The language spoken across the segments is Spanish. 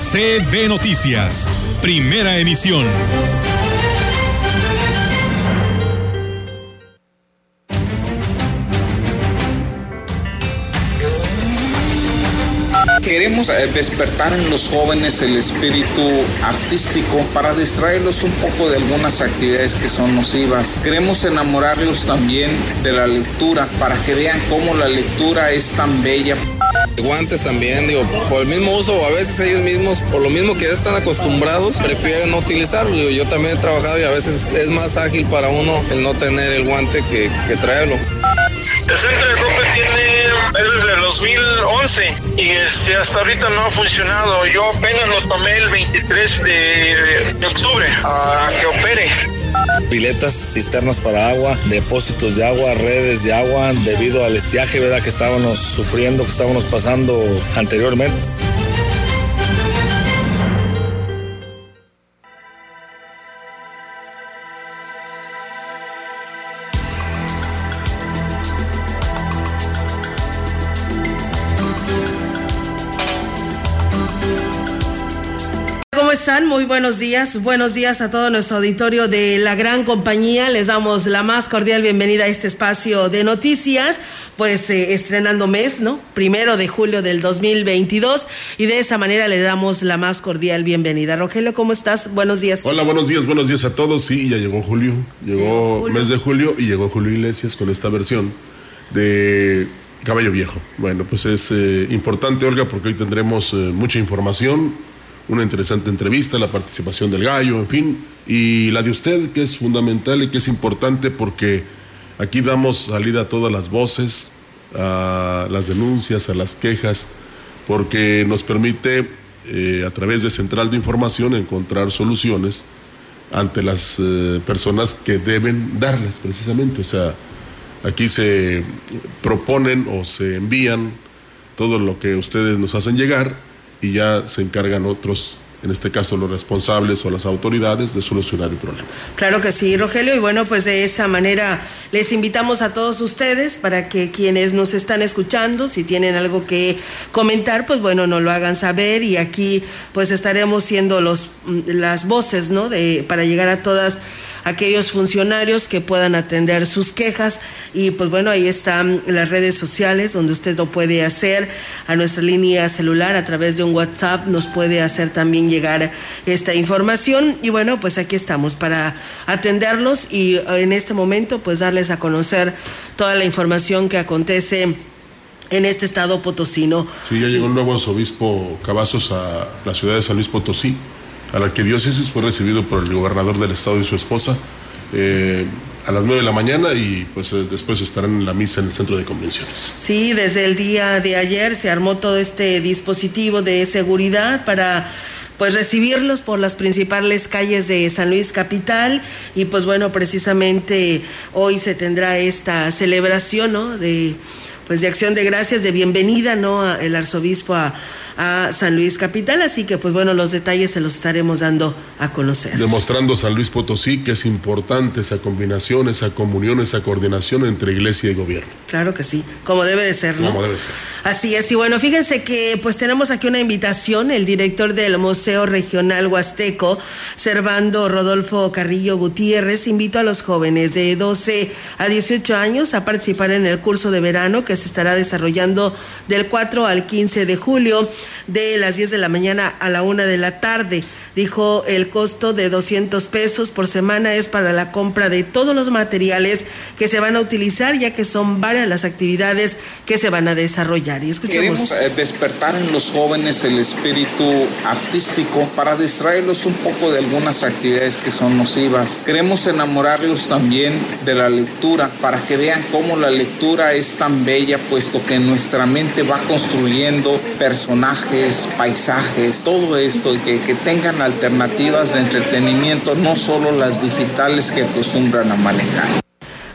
CB Noticias, primera emisión. Queremos eh, despertar en los jóvenes el espíritu artístico para distraerlos un poco de algunas actividades que son nocivas. Queremos enamorarlos también de la lectura para que vean cómo la lectura es tan bella. Guantes también, digo, por el mismo uso, a veces ellos mismos, por lo mismo que ya están acostumbrados, prefieren no utilizarlo. yo también he trabajado y a veces es más ágil para uno el no tener el guante que, que traerlo. El centro de ropa tiene es desde el 2011 y este, hasta ahorita no ha funcionado. Yo apenas lo tomé el 23 de, octubre a que opere. Piletas, cisternas para agua, depósitos de agua, redes de agua, debido al estiaje ¿verdad? que estábamos sufriendo, que estábamos pasando anteriormente. Muy buenos días. Buenos días a todo nuestro auditorio de la gran compañía. Les damos la más cordial bienvenida a este espacio de noticias. Pues eh, estrenando mes, ¿no? Primero de julio del 2022. Y de esa manera le damos la más cordial bienvenida. Rogelio, ¿cómo estás? Buenos días. Hola, buenos días, buenos días a todos. Sí, ya llegó julio. Llegó, mes de julio y llegó Julio Iglesias con esta versión de Caballo Viejo. Bueno, pues es eh, importante, Olga, porque hoy tendremos eh, mucha información una interesante entrevista, la participación del gallo, en fin, y la de usted, que es fundamental y que es importante porque aquí damos salida a todas las voces, a las denuncias, a las quejas, porque nos permite eh, a través de Central de Información encontrar soluciones ante las eh, personas que deben darlas precisamente. O sea, aquí se proponen o se envían todo lo que ustedes nos hacen llegar y ya se encargan otros en este caso los responsables o las autoridades, de solucionar el problema. Claro que sí, Rogelio, y bueno, pues de esa manera les invitamos a todos ustedes para que quienes nos están escuchando, si tienen algo que comentar, pues bueno, nos lo hagan saber y aquí pues estaremos siendo los, las voces, ¿no? De, para llegar a todas aquellos funcionarios que puedan atender sus quejas. Y pues bueno, ahí están las redes sociales donde usted lo puede hacer. A nuestra línea celular a través de un WhatsApp, nos puede hacer también llegar esta información. Y bueno, pues aquí estamos para atenderlos y en este momento pues darles a conocer toda la información que acontece en este estado potosino. Sí, ya llegó un nuevo arzobispo Cavazos a la ciudad de San Luis Potosí a la diócesis fue recibido por el gobernador del estado y su esposa eh, a las 9 de la mañana y pues eh, después estarán en la misa en el centro de convenciones. Sí, desde el día de ayer se armó todo este dispositivo de seguridad para pues recibirlos por las principales calles de San Luis Capital y pues bueno, precisamente hoy se tendrá esta celebración, ¿no? De pues de acción de gracias, de bienvenida, ¿no? El arzobispo a a San Luis Capital, así que pues bueno, los detalles se los estaremos dando a conocer. Demostrando San Luis Potosí que es importante esa combinación, esa comunión, esa coordinación entre iglesia y gobierno. Claro que sí, como debe de ser, ¿no? Como debe ser. Así es, y bueno, fíjense que pues tenemos aquí una invitación, el director del Museo Regional Huasteco, Servando Rodolfo Carrillo Gutiérrez, invito a los jóvenes de 12 a 18 años a participar en el curso de verano que se estará desarrollando del 4 al 15 de julio de las 10 de la mañana a la 1 de la tarde. Dijo el costo de 200 pesos por semana es para la compra de todos los materiales que se van a utilizar, ya que son varias las actividades que se van a desarrollar. Y escuchemos. Queremos eh, despertar en los jóvenes el espíritu artístico para distraerlos un poco de algunas actividades que son nocivas. Queremos enamorarlos también de la lectura para que vean cómo la lectura es tan bella, puesto que nuestra mente va construyendo personajes images, paisajes, todo esto, y que, que tengan alternativas de entretenimiento, no solo las digitales que acostumbran a manejar.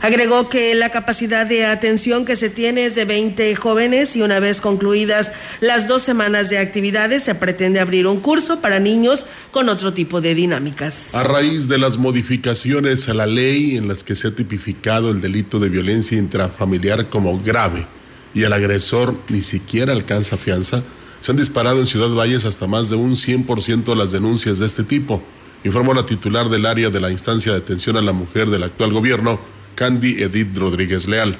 Agregó que la capacidad de atención que se tiene es de 20 jóvenes y una vez concluidas las dos semanas de actividades se pretende abrir un curso para niños con otro tipo de dinámicas. A raíz de las modificaciones a la ley en las que se ha tipificado el delito de violencia intrafamiliar como grave y el agresor ni siquiera alcanza fianza, se han disparado en Ciudad Valles hasta más de un 100% las denuncias de este tipo, informó la titular del área de la instancia de atención a la mujer del actual gobierno, Candy Edith Rodríguez Leal.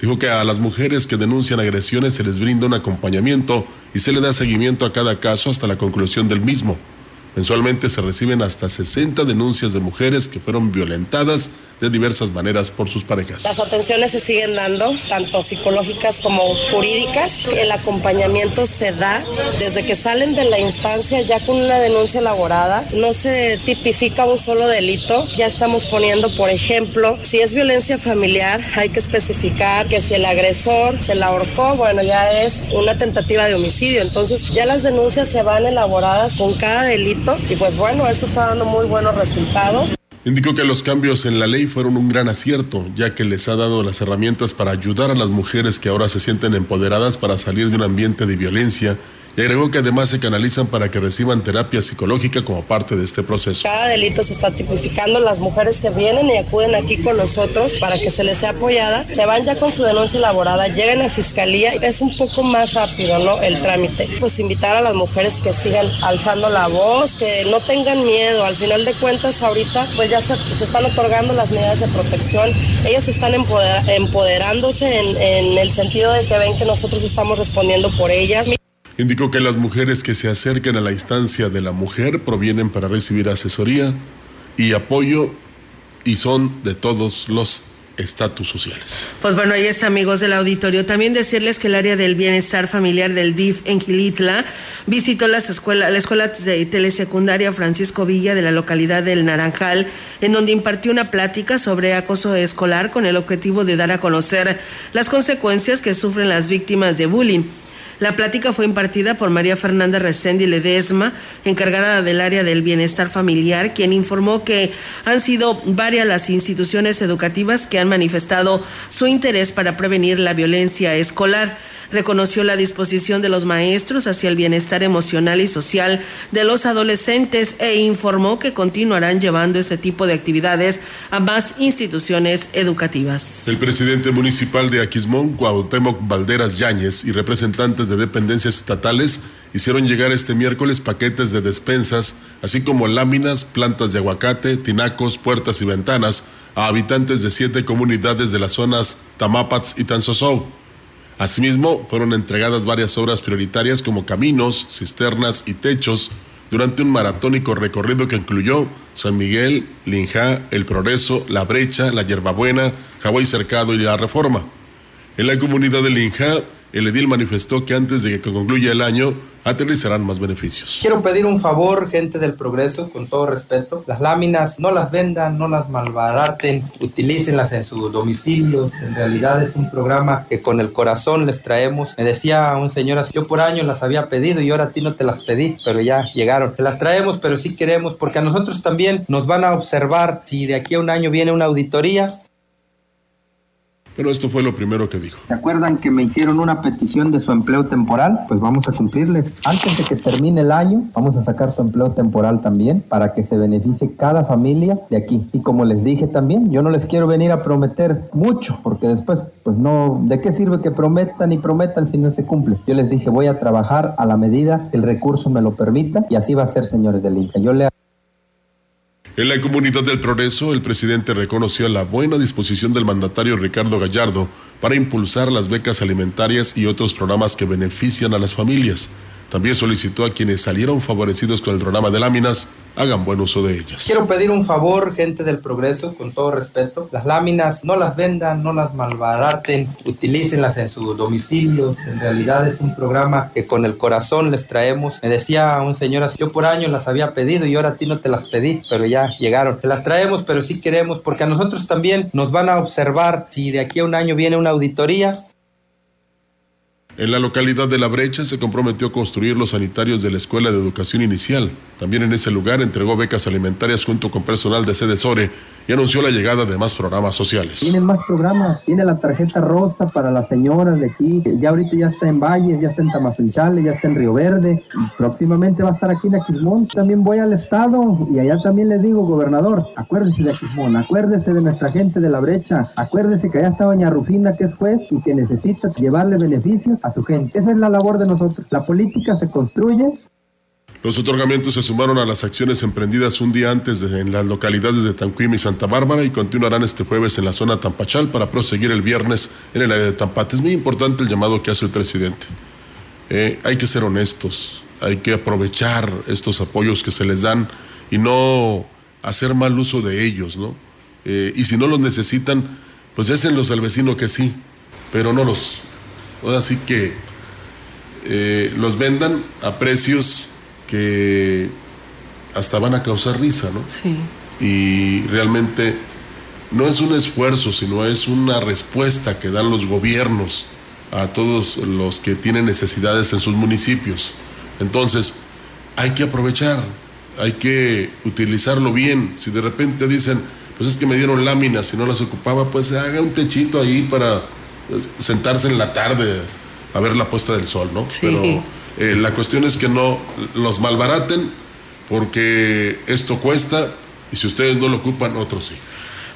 Dijo que a las mujeres que denuncian agresiones se les brinda un acompañamiento y se le da seguimiento a cada caso hasta la conclusión del mismo. Mensualmente se reciben hasta 60 denuncias de mujeres que fueron violentadas de diversas maneras por sus parejas. Las atenciones se siguen dando, tanto psicológicas como jurídicas. El acompañamiento se da desde que salen de la instancia ya con una denuncia elaborada. No se tipifica un solo delito. Ya estamos poniendo, por ejemplo, si es violencia familiar, hay que especificar que si el agresor se la ahorcó, bueno, ya es una tentativa de homicidio. Entonces ya las denuncias se van elaboradas con cada delito y pues bueno, esto está dando muy buenos resultados. Indicó que los cambios en la ley fueron un gran acierto, ya que les ha dado las herramientas para ayudar a las mujeres que ahora se sienten empoderadas para salir de un ambiente de violencia y agregó que además se canalizan para que reciban terapia psicológica como parte de este proceso. Cada delito se está tipificando, las mujeres que vienen y acuden aquí con nosotros para que se les sea apoyada, se van ya con su denuncia elaborada, llegan a fiscalía, es un poco más rápido, ¿no? El trámite. Pues invitar a las mujeres que sigan alzando la voz, que no tengan miedo, al final de cuentas ahorita pues ya se, están otorgando las medidas de protección, ellas están empoderándose en, en el sentido de que ven que nosotros estamos respondiendo por ellas. Indicó que las mujeres que se acerquen a la instancia de la mujer provienen para recibir asesoría y apoyo y son de todos los estatus sociales. Pues bueno, ahí está, amigos del auditorio. También decirles que el área del bienestar familiar del DIF en Gilitla visitó las escuela, la escuela de telesecundaria Francisco Villa de la localidad del Naranjal, en donde impartió una plática sobre acoso escolar con el objetivo de dar a conocer las consecuencias que sufren las víctimas de bullying. La plática fue impartida por María Fernanda Resendi Ledesma, encargada del área del bienestar familiar, quien informó que han sido varias las instituciones educativas que han manifestado su interés para prevenir la violencia escolar reconoció la disposición de los maestros hacia el bienestar emocional y social de los adolescentes e informó que continuarán llevando este tipo de actividades a más instituciones educativas. El presidente municipal de Aquismón, Cuauhtémoc Valderas Yáñez, y representantes de dependencias estatales hicieron llegar este miércoles paquetes de despensas, así como láminas, plantas de aguacate, tinacos, puertas y ventanas a habitantes de siete comunidades de las zonas Tamapats y Tanzosou. Asimismo, fueron entregadas varias obras prioritarias como caminos, cisternas y techos durante un maratónico recorrido que incluyó San Miguel, Linja, El Progreso, La Brecha, La Yerbabuena, Hawái Cercado y La Reforma. En la comunidad de Linja, el edil manifestó que antes de que concluya el año aterrizarán más beneficios. Quiero pedir un favor, gente del progreso, con todo respeto. Las láminas no las vendan, no las malbaraten, utilícenlas en su domicilio. En realidad es un programa que con el corazón les traemos. Me decía un señor, yo por años las había pedido y ahora a ti no te las pedí, pero ya llegaron. Te las traemos, pero sí queremos, porque a nosotros también nos van a observar si de aquí a un año viene una auditoría pero esto fue lo primero que dijo. ¿Se acuerdan que me hicieron una petición de su empleo temporal? Pues vamos a cumplirles. Antes de que termine el año, vamos a sacar su empleo temporal también para que se beneficie cada familia de aquí. Y como les dije también, yo no les quiero venir a prometer mucho, porque después, pues no, ¿de qué sirve que prometan y prometan si no se cumple? Yo les dije, voy a trabajar a la medida que el recurso me lo permita y así va a ser, señores del INCA. Yo le en la comunidad del progreso, el presidente reconoció la buena disposición del mandatario Ricardo Gallardo para impulsar las becas alimentarias y otros programas que benefician a las familias. También solicitó a quienes salieron favorecidos con el programa de láminas hagan buen uso de ellas. Quiero pedir un favor, gente del progreso, con todo respeto. Las láminas no las vendan, no las malbaraten, utilícenlas en su domicilio. En realidad es un programa que con el corazón les traemos. Me decía un señor, yo por años las había pedido y ahora a ti no te las pedí, pero ya llegaron. Te las traemos, pero sí queremos, porque a nosotros también nos van a observar si de aquí a un año viene una auditoría En la localidad de La Brecha se comprometió a construir los sanitarios de la Escuela de Educación Inicial. También en ese lugar entregó becas alimentarias junto con personal de sede SORE y anunció la llegada de más programas sociales. Tienen más programas, tiene la tarjeta rosa para las señoras de aquí, ya ahorita ya está en Valles, ya está en Tamazunchale, ya está en Río Verde, próximamente va a estar aquí en Aquismón. También voy al estado y allá también le digo, gobernador, acuérdese de Aquismón, acuérdese de nuestra gente de la brecha, acuérdese que allá está doña Rufina que es juez y que necesita llevarle beneficios a su gente. Esa es la labor de nosotros. La política se construye los otorgamientos se sumaron a las acciones emprendidas un día antes en las localidades de Tanquim y Santa Bárbara y continuarán este jueves en la zona Tampachal para proseguir el viernes en el área de Tampate. Es muy importante el llamado que hace el presidente. Eh, hay que ser honestos, hay que aprovechar estos apoyos que se les dan y no hacer mal uso de ellos, ¿no? Eh, y si no los necesitan, pues désenlos al vecino que sí, pero no los. Así que eh, los vendan a precios que hasta van a causar risa, ¿no? Sí. Y realmente no es un esfuerzo, sino es una respuesta que dan los gobiernos a todos los que tienen necesidades en sus municipios. Entonces, hay que aprovechar, hay que utilizarlo bien. Si de repente dicen, pues es que me dieron láminas y no las ocupaba, pues haga un techito ahí para sentarse en la tarde a ver la puesta del sol, ¿no? Sí. Eh, la cuestión es que no los malbaraten porque esto cuesta y si ustedes no lo ocupan, otros sí.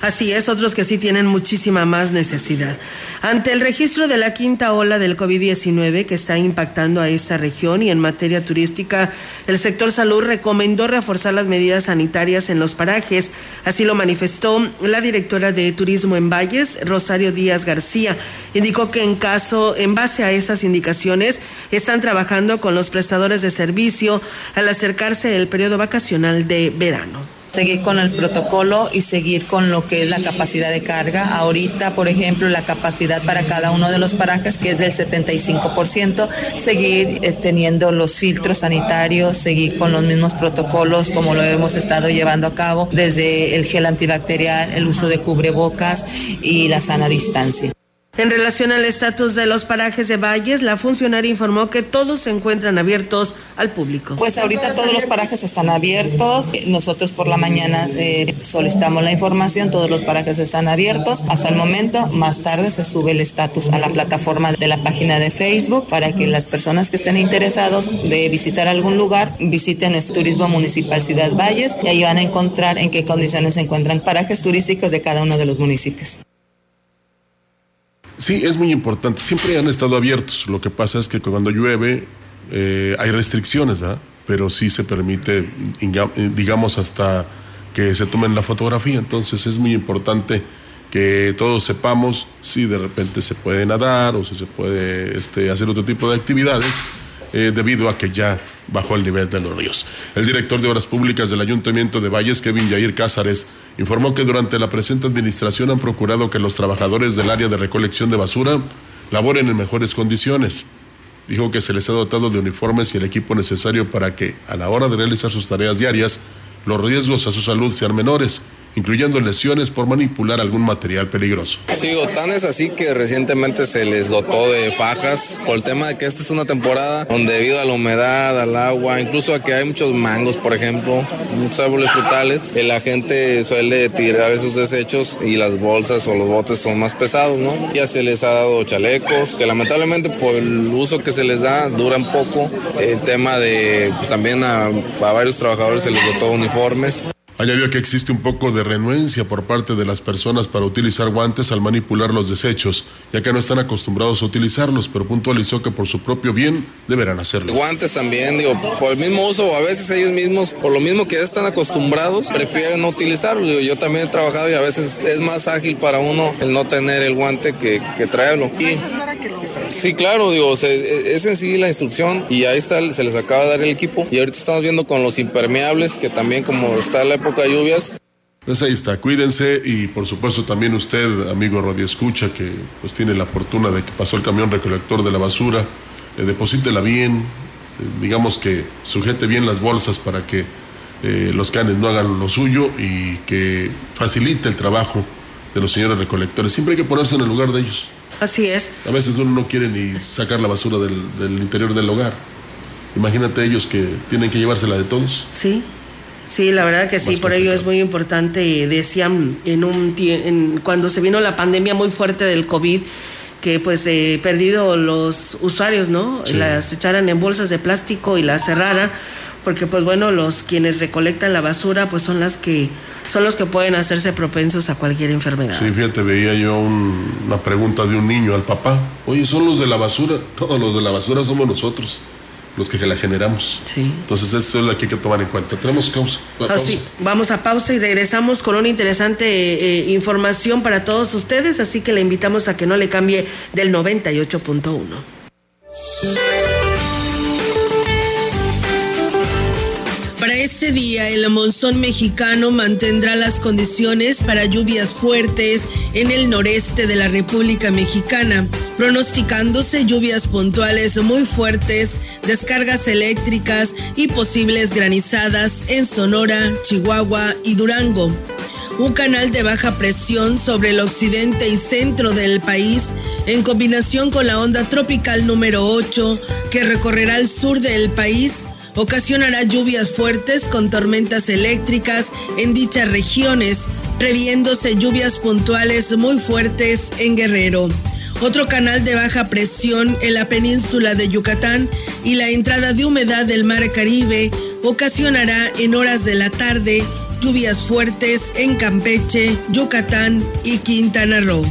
Así es, otros que sí tienen muchísima más necesidad. Ante el registro de la quinta ola del COVID-19 que está impactando a esta región y en materia turística, el sector salud recomendó reforzar las medidas sanitarias en los parajes. Así lo manifestó la directora de Turismo en Valles, Rosario Díaz García. Indicó que en caso, en base a esas indicaciones, están trabajando con los prestadores de servicio al acercarse el periodo vacacional de verano seguir con el protocolo y seguir con lo que es la capacidad de carga. Ahorita, por ejemplo, la capacidad para cada uno de los parajes, que es del 75%, seguir eh, teniendo los filtros sanitarios, seguir con los mismos protocolos como lo hemos estado llevando a cabo, desde el gel antibacterial, el uso de cubrebocas y la sana distancia. En relación al estatus de los parajes de Valles, la funcionaria informó que todos se encuentran abiertos al público. Pues ahorita todos los parajes están abiertos. Nosotros por la mañana eh, solicitamos la información, todos los parajes están abiertos. Hasta el momento, más tarde se sube el estatus a la plataforma de la página de Facebook para que las personas que estén interesados de visitar algún lugar visiten el Turismo Municipal Ciudad Valles y ahí van a encontrar en qué condiciones se encuentran parajes turísticos de cada uno de los municipios. Sí, es muy importante. Siempre han estado abiertos. Lo que pasa es que cuando llueve eh, hay restricciones, ¿verdad? Pero sí se permite, digamos, hasta que se tomen la fotografía. Entonces es muy importante que todos sepamos si de repente se puede nadar o si se puede este, hacer otro tipo de actividades eh, debido a que ya bajó el nivel de los ríos. El director de Obras Públicas del Ayuntamiento de Valles, Kevin Yair Cázares, informó que durante la presente administración han procurado que los trabajadores del área de recolección de basura laboren en mejores condiciones. Dijo que se les ha dotado de uniformes y el equipo necesario para que, a la hora de realizar sus tareas diarias, los riesgos a su salud sean menores incluyendo lesiones por manipular algún material peligroso. Sí, tan es así que recientemente se les dotó de fajas por el tema de que esta es una temporada donde debido a la humedad, al agua, incluso a que hay muchos mangos, por ejemplo, muchos árboles frutales, la gente suele tirar esos desechos y las bolsas o los botes son más pesados, ¿no? Ya se les ha dado chalecos que lamentablemente por el uso que se les da duran poco. El tema de pues, también a, a varios trabajadores se les dotó uniformes. Añadió que existe un poco de renuencia por parte de las personas para utilizar guantes al manipular los desechos, ya que no están acostumbrados a utilizarlos, pero puntualizó que por su propio bien deberán hacerlo. Guantes también, digo, por el mismo uso, a veces ellos mismos, por lo mismo que ya están acostumbrados, prefieren no utilizarlos. yo también he trabajado y a veces es más ágil para uno el no tener el guante que, que traerlo. sí, claro, digo, es en sí la instrucción y ahí está, se les acaba de dar el equipo. Y ahorita estamos viendo con los impermeables, que también como está la época lluvias. Pues ahí está, cuídense y por supuesto también usted, amigo Radio Escucha, que pues tiene la fortuna de que pasó el camión recolector de la basura, eh, deposítela bien, eh, digamos que sujete bien las bolsas para que eh, los canes no hagan lo suyo y que facilite el trabajo de los señores recolectores. Siempre hay que ponerse en el lugar de ellos. Así es. A veces uno no quiere ni sacar la basura del, del interior del hogar. Imagínate ellos que tienen que llevársela de todos. Sí. Sí, la verdad que sí, por ello es muy importante. Decían en un en, cuando se vino la pandemia muy fuerte del COVID, que pues eh, perdido los usuarios, ¿no? Las echaran en bolsas de plástico y las cerraran, porque pues bueno, los quienes recolectan la basura pues son las que son los que pueden hacerse propensos a cualquier enfermedad. Sí, fíjate, veía yo una pregunta de un niño al papá, oye, ¿son los de la basura? Todos los de la basura somos nosotros los que la generamos. Sí. Entonces eso es lo que hay que tomar en cuenta. Tenemos causa. Así, vamos a pausa y regresamos con una interesante eh, información para todos ustedes, así que le invitamos a que no le cambie del 98.1. este día, el monzón mexicano mantendrá las condiciones para lluvias fuertes en el noreste de la República Mexicana, pronosticándose lluvias puntuales muy fuertes, descargas eléctricas y posibles granizadas en Sonora, Chihuahua y Durango. Un canal de baja presión sobre el occidente y centro del país, en combinación con la onda tropical número 8 que recorrerá el sur del país, ocasionará lluvias fuertes con tormentas eléctricas en dichas regiones, previéndose lluvias puntuales muy fuertes en Guerrero. Otro canal de baja presión en la península de Yucatán y la entrada de humedad del mar Caribe ocasionará en horas de la tarde lluvias fuertes en Campeche, Yucatán y Quintana Roo.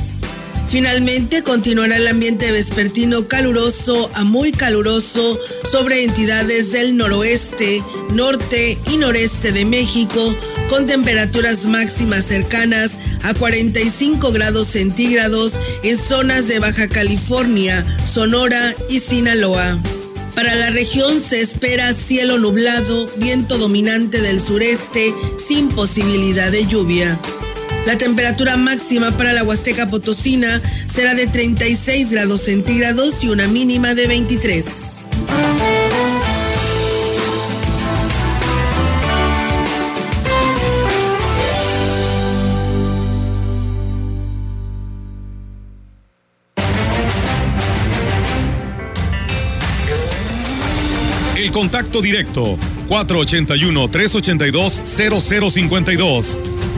Finalmente continuará el ambiente vespertino caluroso a muy caluroso sobre entidades del noroeste, norte y noreste de México, con temperaturas máximas cercanas a 45 grados centígrados en zonas de Baja California, Sonora y Sinaloa. Para la región se espera cielo nublado, viento dominante del sureste, sin posibilidad de lluvia. La temperatura máxima para la Huasteca Potosina será de 36 grados centígrados y una mínima de 23. El contacto directo 481-382-0052.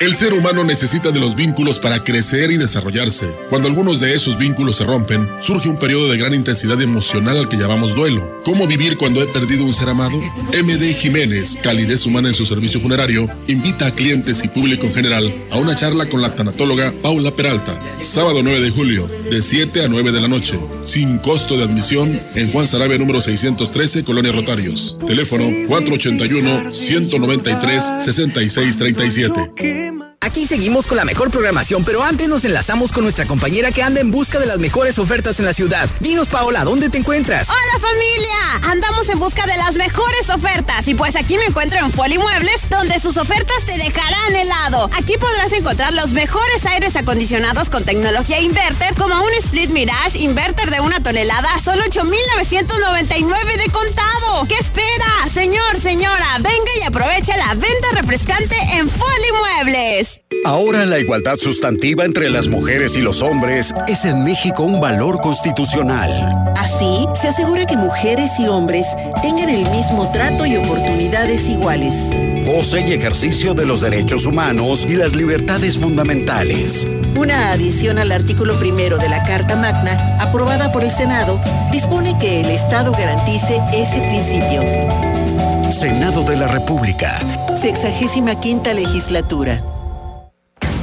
El ser humano necesita de los vínculos para crecer y desarrollarse. Cuando algunos de esos vínculos se rompen, surge un periodo de gran intensidad emocional al que llamamos duelo. ¿Cómo vivir cuando he perdido un ser amado? MD Jiménez, calidez humana en su servicio funerario, invita a clientes y público en general a una charla con la tanatóloga Paula Peralta, sábado 9 de julio, de 7 a 9 de la noche, sin costo de admisión en Juan Sarabia número 613, Colonia Rotarios. Teléfono 481 193 6637. Aquí seguimos con la mejor programación, pero antes nos enlazamos con nuestra compañera que anda en busca de las mejores ofertas en la ciudad. Dinos, Paola, ¿dónde te encuentras? ¡Hola, familia! Andamos en busca de las mejores ofertas y pues aquí me encuentro en Foli Muebles, sus ofertas te dejarán helado. Aquí podrás encontrar los mejores aires acondicionados con tecnología inverter, como un Split Mirage Inverter de una tonelada a solo 8,999 de contado. ¿Qué espera? Señor, señora, venga y aproveche la venta refrescante en Foli Muebles. Ahora la igualdad sustantiva entre las mujeres y los hombres es en México un valor constitucional. Así, se asegura que mujeres y hombres tengan el mismo trato y oportunidades iguales. Goce y ejercicio de los derechos humanos y las libertades fundamentales. Una adición al artículo primero de la Carta Magna, aprobada por el Senado, dispone que el Estado garantice ese principio. Senado de la República. Sexagésima quinta legislatura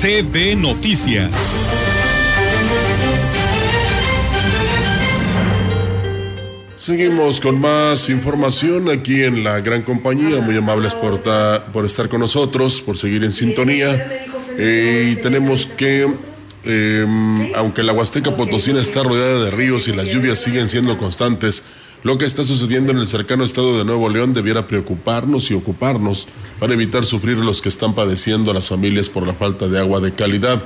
CB Noticias. Seguimos con más información aquí en la gran compañía. Muy amables por, estar con nosotros, por seguir en sintonía. Eh, y tenemos que, em, aunque la Huasteca Potosina está rodeada de ríos y las lluvias siguen siendo constantes, lo que está sucediendo en el cercano estado de Nuevo León debiera preocuparnos y ocuparnos para evitar sufrir los que están padeciendo a las familias por la falta de agua de calidad.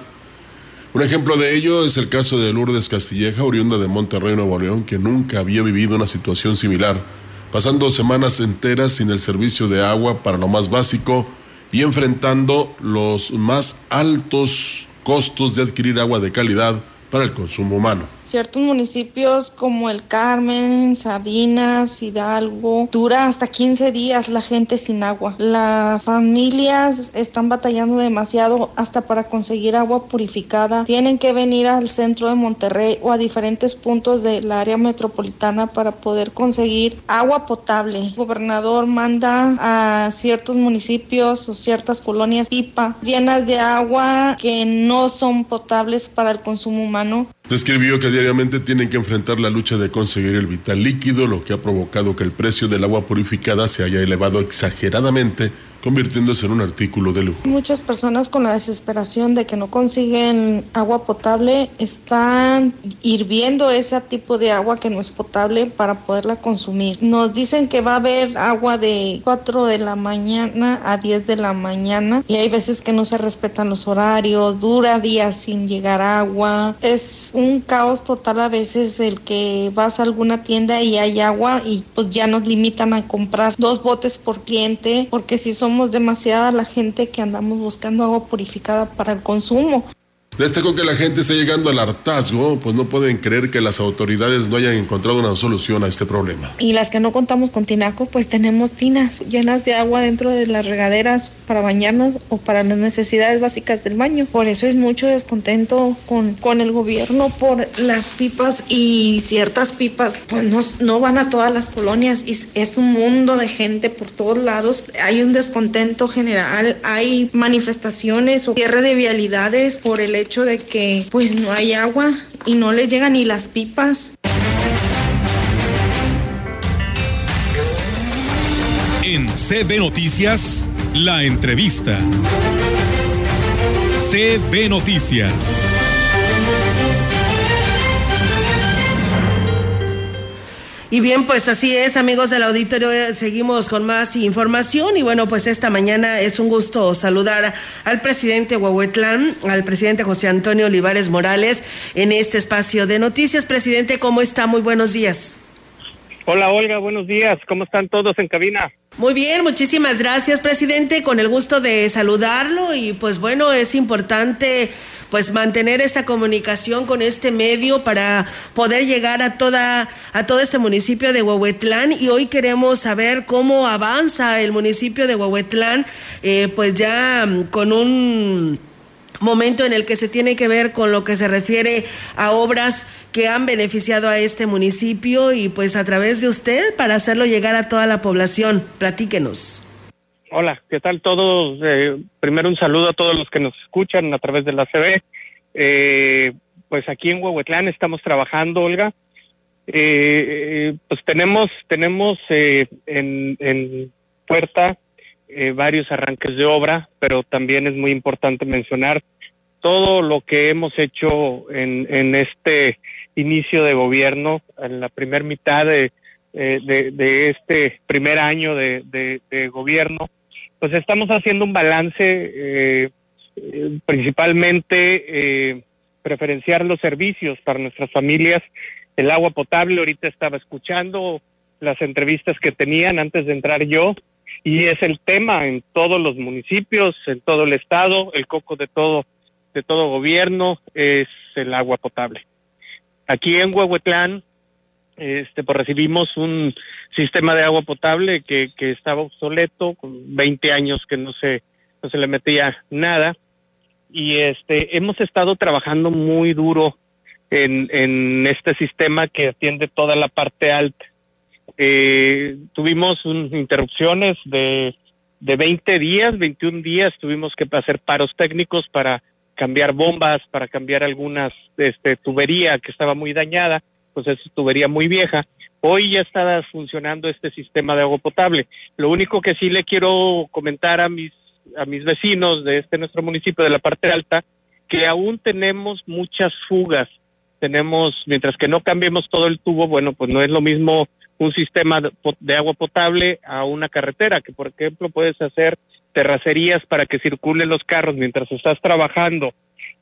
Un ejemplo de ello es el caso de Lourdes Castilleja, oriunda de Monterrey, Nuevo León, que nunca había vivido una situación similar, pasando semanas enteras sin el servicio de agua para lo más básico y enfrentando los más altos costos de adquirir agua de calidad para el consumo humano. Ciertos municipios como el Carmen, Sabinas, Hidalgo, dura hasta 15 días la gente sin agua. Las familias están batallando demasiado hasta para conseguir agua purificada. Tienen que venir al centro de Monterrey o a diferentes puntos del área metropolitana para poder conseguir agua potable. El gobernador manda a ciertos municipios o ciertas colonias pipa llenas de agua que no son potables para el consumo humano. humano Describió que diariamente tienen que enfrentar la lucha de conseguir el vital líquido, lo que ha provocado que el precio del agua purificada se haya elevado exageradamente convirtiéndose en un artículo de lujo. Muchas personas con la desesperación de que no consiguen agua potable están hirviendo ese tipo de agua que no es potable para poderla consumir. Nos dicen que va a haber agua de 4 de la mañana a 10 de la mañana y hay veces que no se respetan los horarios, dura días sin llegar agua. Es un caos total a veces el que vas a alguna tienda y hay agua y pues ya nos limitan a comprar dos botes por cliente porque si somos demasiada la gente que andamos buscando agua purificada para el consumo. Destacó que la gente está llegando al hartazgo, pues no pueden creer que las autoridades no hayan encontrado una solución a este problema. Y las que no contamos con tinaco, pues tenemos tinas llenas de agua dentro de las regaderas para bañarnos o para las necesidades básicas del baño. Por eso es mucho descontento con, con el gobierno por las pipas y ciertas pipas, pues no, no van a todas las colonias y es un mundo de gente por todos lados. Hay un descontento general, hay manifestaciones o cierre de vialidades por el hecho de que pues no hay agua y no les llegan ni las pipas. En CB Noticias, la entrevista. CB Noticias. Y bien, pues así es, amigos del auditorio, eh, seguimos con más información y bueno, pues esta mañana es un gusto saludar al presidente Huehuetlán, al presidente José Antonio Olivares Morales en este espacio de noticias. Presidente, ¿cómo está? Muy buenos días. Hola Olga, buenos días. ¿Cómo están todos en cabina? Muy bien, muchísimas gracias, presidente. Con el gusto de saludarlo y pues bueno, es importante pues mantener esta comunicación con este medio para poder llegar a toda a todo este municipio de Huehuetlán y hoy queremos saber cómo avanza el municipio de Huehuetlán eh, pues ya mm, con un momento en el que se tiene que ver con lo que se refiere a obras que han beneficiado a este municipio y pues a través de usted para hacerlo llegar a toda la población. Platíquenos. Hola, ¿qué tal todos? Eh, primero un saludo a todos los que nos escuchan a través de la CB. Eh, pues aquí en Huehuetlán estamos trabajando, Olga. eh, pues tenemos tenemos eh, en, en puerta eh, varios arranques de obra, pero también es muy importante mencionar todo lo que hemos hecho en, en este inicio de gobierno, en la primera mitad de, este primer año de, gobierno, pues estamos haciendo un balance eh, principalmente eh, preferenciar los servicios para nuestras familias, el agua potable, ahorita estaba escuchando las entrevistas que tenían antes de entrar yo, y es el tema en todos los municipios, en todo el estado, el coco de todo de todo gobierno es el agua potable. Aquí en Huehuetlán este pues recibimos un sistema de agua potable que, que estaba obsoleto, con 20 años que no se no se le metía nada y este hemos estado trabajando muy duro en, en este sistema que atiende toda la parte alta. Eh, tuvimos un, interrupciones de, de 20 días, 21 días, tuvimos que hacer paros técnicos para cambiar bombas, para cambiar algunas este, tubería que estaba muy dañada, pues es tubería muy vieja. Hoy ya está funcionando este sistema de agua potable. Lo único que sí le quiero comentar a mis a mis vecinos de este nuestro municipio de la parte alta que aún tenemos muchas fugas. Tenemos, mientras que no cambiemos todo el tubo, bueno, pues no es lo mismo un sistema de agua potable a una carretera, que por ejemplo puedes hacer terracerías para que circulen los carros mientras estás trabajando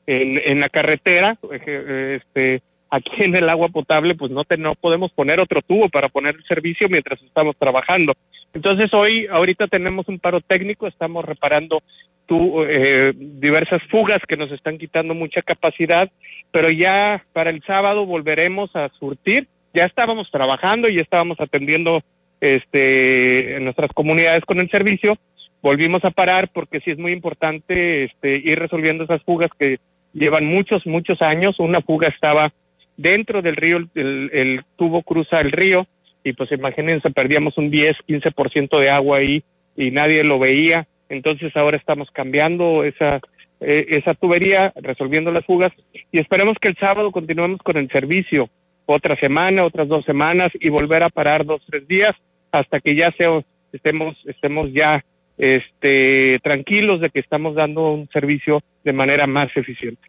en, en la carretera, este, aquí en el agua potable pues no, te, no podemos poner otro tubo para poner el servicio mientras estamos trabajando. Entonces hoy, ahorita tenemos un paro técnico, estamos reparando tu, eh, diversas fugas que nos están quitando mucha capacidad, pero ya para el sábado volveremos a surtir. Ya estábamos trabajando y estábamos atendiendo este, en nuestras comunidades con el servicio. Volvimos a parar porque sí es muy importante este, ir resolviendo esas fugas que llevan muchos, muchos años. Una fuga estaba dentro del río, el, el tubo cruza el río, y pues imagínense, perdíamos un 10, 15% de agua ahí y nadie lo veía. Entonces ahora estamos cambiando esa, eh, esa tubería, resolviendo las fugas y esperemos que el sábado continuemos con el servicio otra semana, otras dos semanas y volver a parar dos, tres días hasta que ya sea, estemos, estemos ya este, tranquilos de que estamos dando un servicio de manera más eficiente.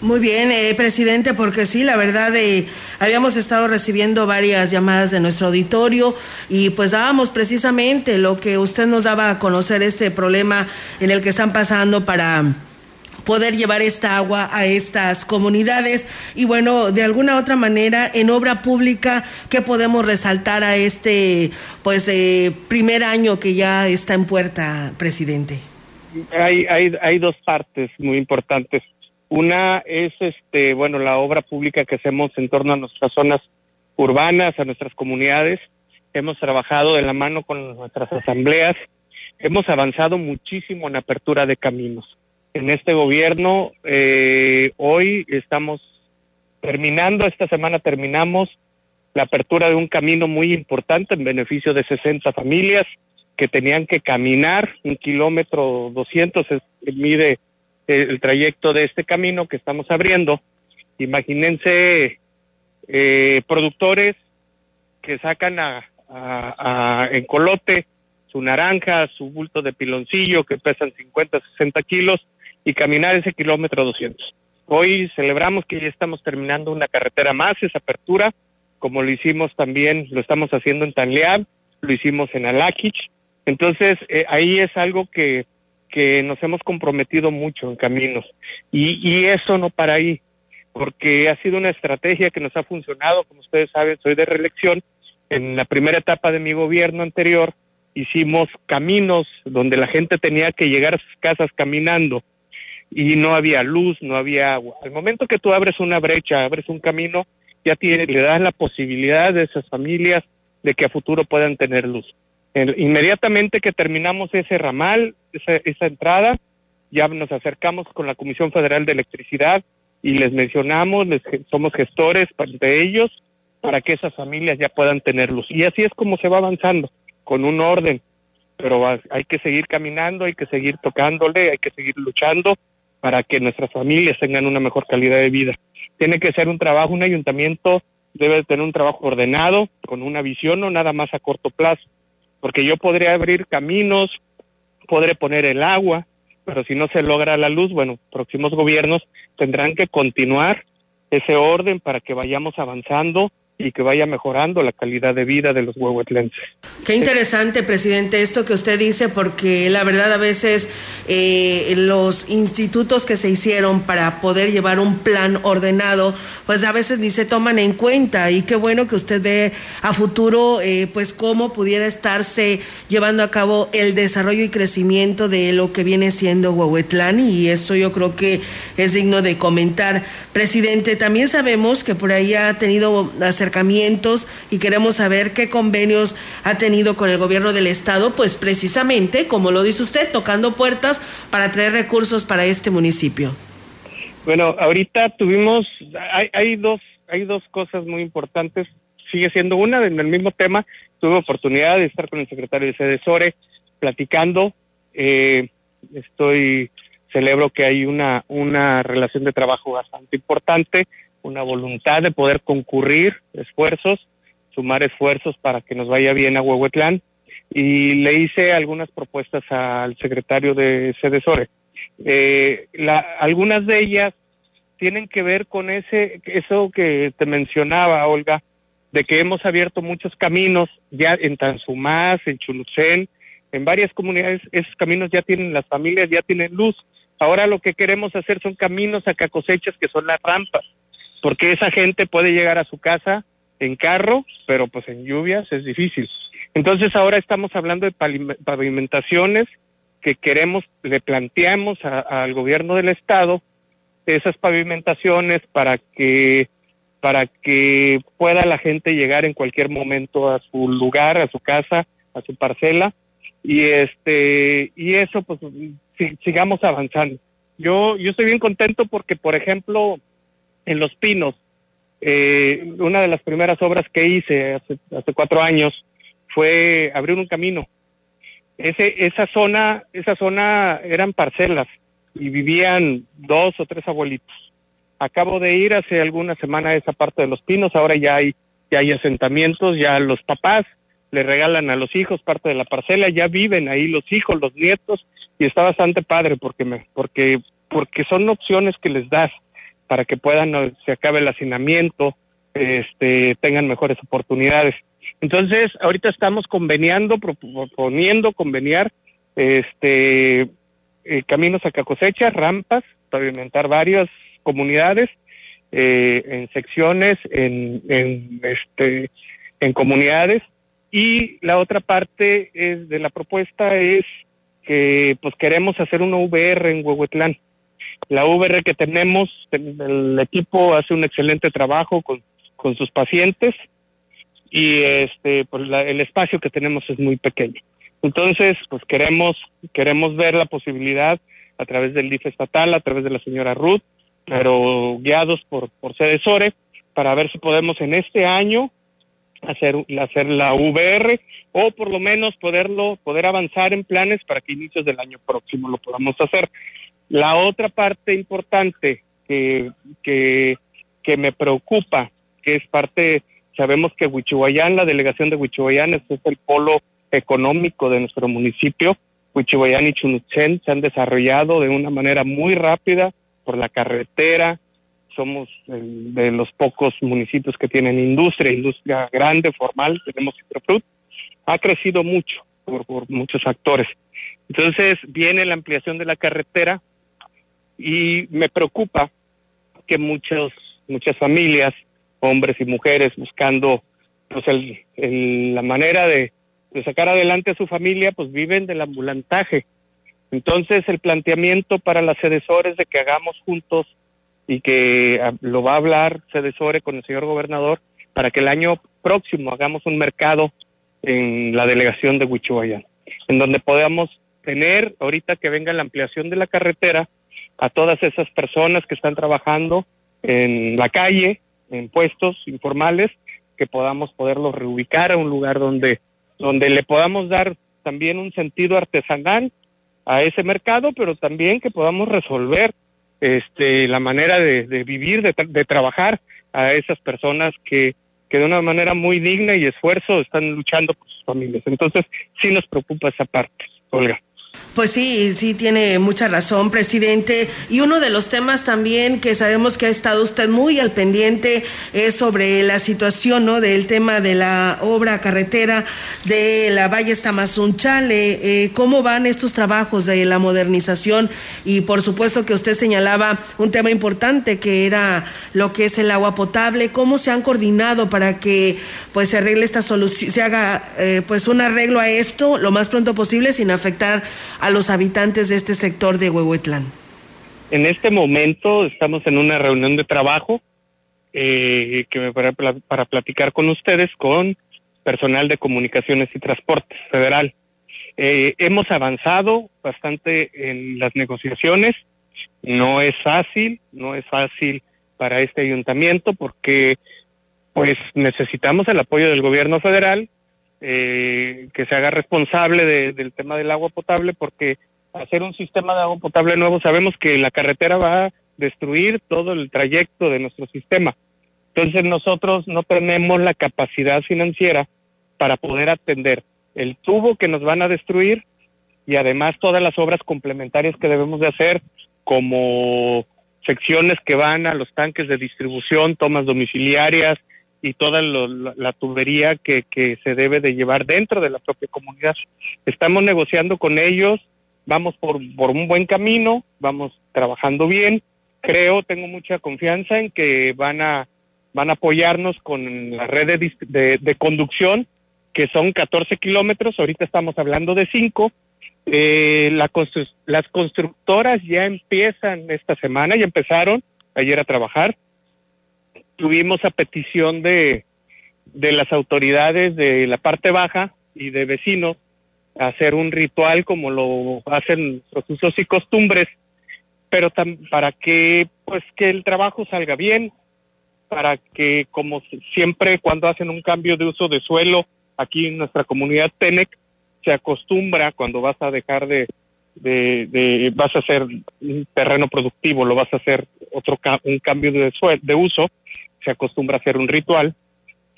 Muy bien, eh, presidente, porque sí, la verdad, eh, habíamos estado recibiendo varias llamadas de nuestro auditorio y pues dábamos precisamente lo que usted nos daba a conocer, este problema en el que están pasando para poder llevar esta agua a estas comunidades y bueno, de alguna otra manera en obra pública, ¿qué podemos resaltar a este pues eh, primer año que ya está en puerta, presidente? Hay, hay, hay dos partes muy importantes. Una es, este, bueno, la obra pública que hacemos en torno a nuestras zonas urbanas, a nuestras comunidades. Hemos trabajado de la mano con nuestras asambleas. Hemos avanzado muchísimo en apertura de caminos. En este gobierno, eh, hoy estamos terminando, esta semana terminamos la apertura de un camino muy importante en beneficio de 60 familias que tenían que caminar un kilómetro 200, mide el trayecto de este camino que estamos abriendo. Imagínense eh, productores que sacan a, en colote su naranja, su bulto de piloncillo que pesan 50, 60 kilos y caminar ese kilómetro 200. Hoy celebramos que ya estamos terminando una carretera más, esa apertura, como lo hicimos también, lo estamos haciendo en Tanleab, lo hicimos en Alakich. Entonces, eh, ahí es algo que que nos hemos comprometido mucho en caminos. Y, y eso no para ahí, porque ha sido una estrategia que nos ha funcionado. Como ustedes saben, soy de reelección. En la primera etapa de mi gobierno anterior hicimos caminos donde la gente tenía que llegar a sus casas caminando y no había luz, no había agua. Al momento que tú abres una brecha, abres un camino, ya tiene, le das la posibilidad de esas familias de que a futuro puedan tener luz inmediatamente que terminamos ese ramal, esa, entrada, ya nos acercamos con la Comisión Federal de Electricidad y les mencionamos, les, somos gestores de ellos para que esas familias ya puedan tener luz. Y así es como se va avanzando, con un orden. Pero hay que seguir caminando, hay que seguir tocándole, hay que seguir luchando para que nuestras familias tengan una mejor calidad de vida. Tiene que ser un trabajo, un ayuntamiento debe tener un trabajo ordenado, con una visión, no nada más a corto plazo, porque yo podría abrir caminos, podré poner el agua, pero si no se logra la luz, bueno, próximos gobiernos tendrán que continuar ese orden para que vayamos avanzando y que vaya mejorando la calidad de vida de los huehuetlenses. Qué interesante, presidente, esto que usted dice, porque la verdad a veces eh, los institutos que se hicieron para poder llevar un plan ordenado, pues a veces ni se toman en cuenta y qué bueno que usted ve a futuro, eh, pues cómo pudiera estarse llevando a cabo el desarrollo y crecimiento de lo que viene siendo Huehuetlán y eso yo creo que es digno de comentar. Presidente, también sabemos que por ahí ha tenido y queremos saber qué convenios ha tenido con el gobierno del estado, pues precisamente, como lo dice usted, tocando puertas para traer recursos para este municipio. Bueno, ahorita tuvimos, hay, hay dos, hay dos cosas muy importantes. Sigue siendo una en el mismo tema. Tuve oportunidad de estar con el secretario de Cedesore platicando. Eh, estoy celebro que hay una, una relación de trabajo bastante importante, una voluntad de poder concurrir esfuerzos, sumar esfuerzos para que nos vaya bien a Huehuetlán. Y le hice algunas propuestas al secretario de Cedesore. Eh, la, algunas de ellas tienen que ver con ese eso que te mencionaba, Olga, de que hemos abierto muchos caminos ya en Tanzumás, en Chulucén, en varias comunidades, esos caminos ya tienen, las familias ya tienen luz, Ahora lo que queremos hacer son caminos a cosechas que son las rampas, porque esa gente puede llegar a su casa en carro, pero pues en lluvias es difícil. Entonces ahora estamos hablando de pavimentaciones que queremos, le planteamos al gobierno del estado esas pavimentaciones para que para que pueda la gente llegar en cualquier momento a su lugar, a su casa, a su parcela y este y eso pues sigamos avanzando. Yo, yo estoy bien contento porque, por ejemplo, en Los Pinos, eh, una de las primeras obras que hice hace, cuatro años fue abrir un camino. Ese, esa zona, esa zona eran parcelas y vivían dos o tres abuelitos. Acabo de ir hace alguna semana a esa parte de Los Pinos, ahora ya hay, ya hay asentamientos, ya los papás le regalan a los hijos parte de la parcela, ya viven ahí los hijos, los nietos, y está bastante padre porque me, porque, porque son opciones que les das para que puedan, se acabe el hacinamiento, este, tengan mejores oportunidades. Entonces, ahorita estamos conveniando, proponiendo conveniar este eh, caminos a cosecha, rampas, pavimentar varias comunidades, eh, en secciones, en, en, este, en comunidades, y la otra parte de la propuesta es que pues queremos hacer una VR en Huehuetlán. La VR que tenemos, el equipo hace un excelente trabajo con, con sus pacientes y este pues el espacio que tenemos es muy pequeño. Entonces, pues queremos queremos ver la posibilidad a través del DIF estatal, a través de la señora Ruth, pero guiados por por Cedesore para ver si podemos en este año hacer, hacer la VR o por lo menos poderlo, poder avanzar en planes para que inicios del año próximo lo podamos hacer. La otra parte importante que, que, me preocupa, que es parte, sabemos que Huichihuayán, la delegación de Huichihuayán es el polo económico de nuestro municipio. Huichihuayán y Chunuchen se han desarrollado de una manera muy rápida por la carretera, somos de los pocos municipios que tienen industria, industria grande, formal, tenemos Citrofrut, ha crecido mucho por, muchos factores. Entonces viene la ampliación de la carretera y me preocupa que muchos, muchas familias, hombres y mujeres, buscando pues el, la manera de, de sacar adelante a su familia, pues viven del ambulantaje. Entonces el planteamiento para las sedesores de que hagamos juntos y que ah, lo va a hablar Cedesore con el señor gobernador para que el año próximo hagamos un mercado en la delegación de Huichuayán, en donde podamos tener, ahorita que venga la ampliación de la carretera, a todas esas personas que están trabajando en la calle, en puestos informales, que podamos poderlos reubicar a un lugar donde, donde le podamos dar también un sentido artesanal a ese mercado, pero también que podamos resolver este, la manera de, vivir, de, trabajar a esas personas que que de una manera muy digna y esfuerzo están luchando por sus familias. Entonces, sí nos preocupa esa parte, Olga. Pues sí, sí tiene mucha razón, presidente. Y uno de los temas también que sabemos que ha estado usted muy al pendiente es sobre la situación, ¿no? Del tema de la obra carretera de la Valle Estamazunchale. Eh, ¿Cómo van estos trabajos de la modernización? Y por supuesto que usted señalaba un tema importante que era lo que es el agua potable. ¿Cómo se han coordinado para que pues se arregle esta solución, se haga eh, pues un arreglo a esto lo más pronto posible sin afectar a los habitantes de este sector de Huehuetlán? En este momento estamos en una reunión de trabajo eh, que para, para platicar con ustedes con personal de comunicaciones y transportes federal. Eh, hemos avanzado bastante en las negociaciones. No es fácil, no es fácil para este ayuntamiento porque pues necesitamos el apoyo del gobierno federal eh, que se haga responsable del tema del agua potable, porque hacer un sistema de agua potable nuevo sabemos que la carretera va a destruir todo el trayecto de nuestro sistema. Entonces nosotros no tenemos la capacidad financiera para poder atender el tubo que nos van a destruir y además todas las obras complementarias que debemos de hacer como secciones que van a los tanques de distribución, tomas domiciliarias, y toda la, tubería que, se debe de llevar dentro de la propia comunidad. Estamos negociando con ellos, vamos por, por un buen camino, vamos trabajando bien. Creo, tengo mucha confianza en que van a, van a apoyarnos con la red de, de, conducción, que son 14 kilómetros, ahorita estamos hablando de 5. Eh, la las constructoras ya empiezan esta semana, ya empezaron ayer a trabajar tuvimos a petición de, de las autoridades de la parte baja y de vecinos hacer un ritual como lo hacen los usos y costumbres, pero para que pues que el trabajo salga bien, para que como siempre cuando hacen un cambio de uso de suelo aquí en nuestra comunidad Tenec se acostumbra cuando vas a dejar de, de, de vas a hacer un terreno productivo, lo vas a hacer otro un cambio de, de uso, se acostumbra a hacer un ritual.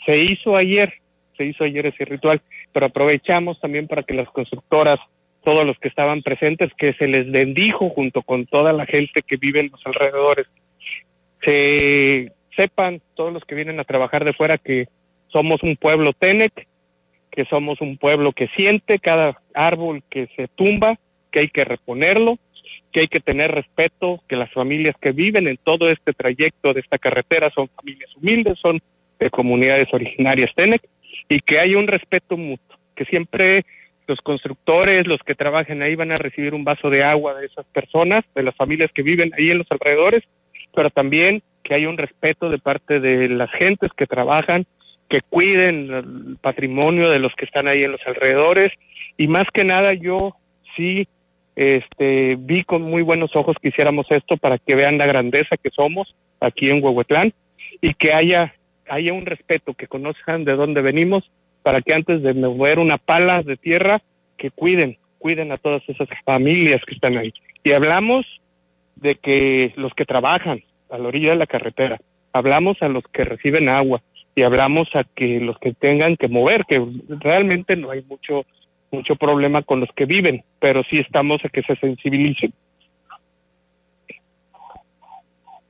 Se hizo ayer, se hizo ayer ese ritual, pero aprovechamos también para que las constructoras, todos los que estaban presentes, que se les bendijo junto con toda la gente que vive en los alrededores, se sepan todos los que vienen a trabajar de fuera que somos un pueblo Tenec, que somos un pueblo que siente cada árbol que se tumba, que hay que reponerlo, que hay que tener respeto, que las familias que viven en todo este trayecto de esta carretera son familias humildes, son de comunidades originarias TENEC, y que hay un respeto mutuo, que siempre los constructores, los que trabajen ahí van a recibir un vaso de agua de esas personas, de las familias que viven ahí en los alrededores, pero también que hay un respeto de parte de las gentes que trabajan, que cuiden el patrimonio de los que están ahí en los alrededores, y más que nada yo sí este, vi con muy buenos ojos que hiciéramos esto para que vean la grandeza que somos aquí en Huehuetlán y que haya, haya un respeto, que conozcan de dónde venimos, para que antes de mover una pala de tierra, que cuiden, cuiden a todas esas familias que están ahí. Y hablamos de que los que trabajan a la orilla de la carretera, hablamos a los que reciben agua y hablamos a que los que tengan que mover, que realmente no hay mucho mucho problema con los que viven, pero sí estamos a que se sensibilicen.